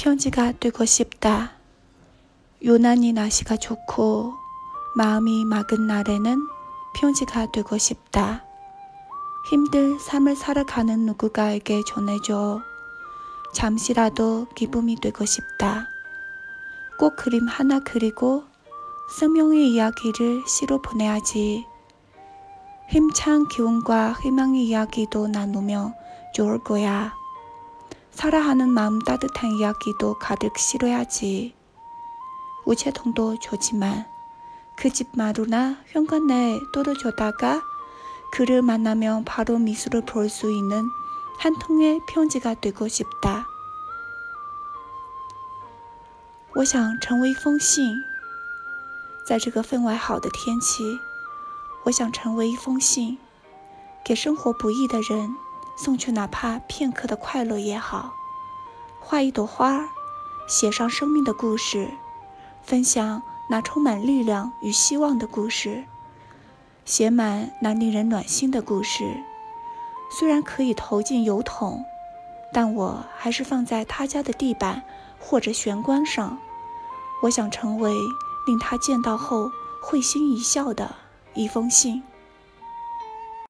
편지가 되고 싶다. 유난히 날씨가 좋고 마음이 맑은 날에는 편지가 되고 싶다. 힘들 삶을 살아가는 누군가에게 전해줘. 잠시라도 기쁨이 되고 싶다. 꼭 그림 하나 그리고生명의 이야기를 시로 보내야지. 힘찬 기운과 희망의 이야기도 나누며 좋을 거야. 사랑하는 마음 따뜻한 이야기도 가득 실어야지. 우체통도 좋지만 그 집 마루나 현관에 떨어져다가 그를 만나면 바로 미술을 볼 수 있는 한 통의 편지가 되고 싶다. 我想成为一封信，在这个分外好的天气，我想成为一封信，给生活不易的人 送去哪怕片刻的快乐也好。画一朵花，写上生命的故事，分享那充满力量与希望的故事，写满那令人暖心的故事。虽然可以投进邮筒，但我还是放在他家的地板或者玄关上。我想成为令他见到后会心一笑的一封信。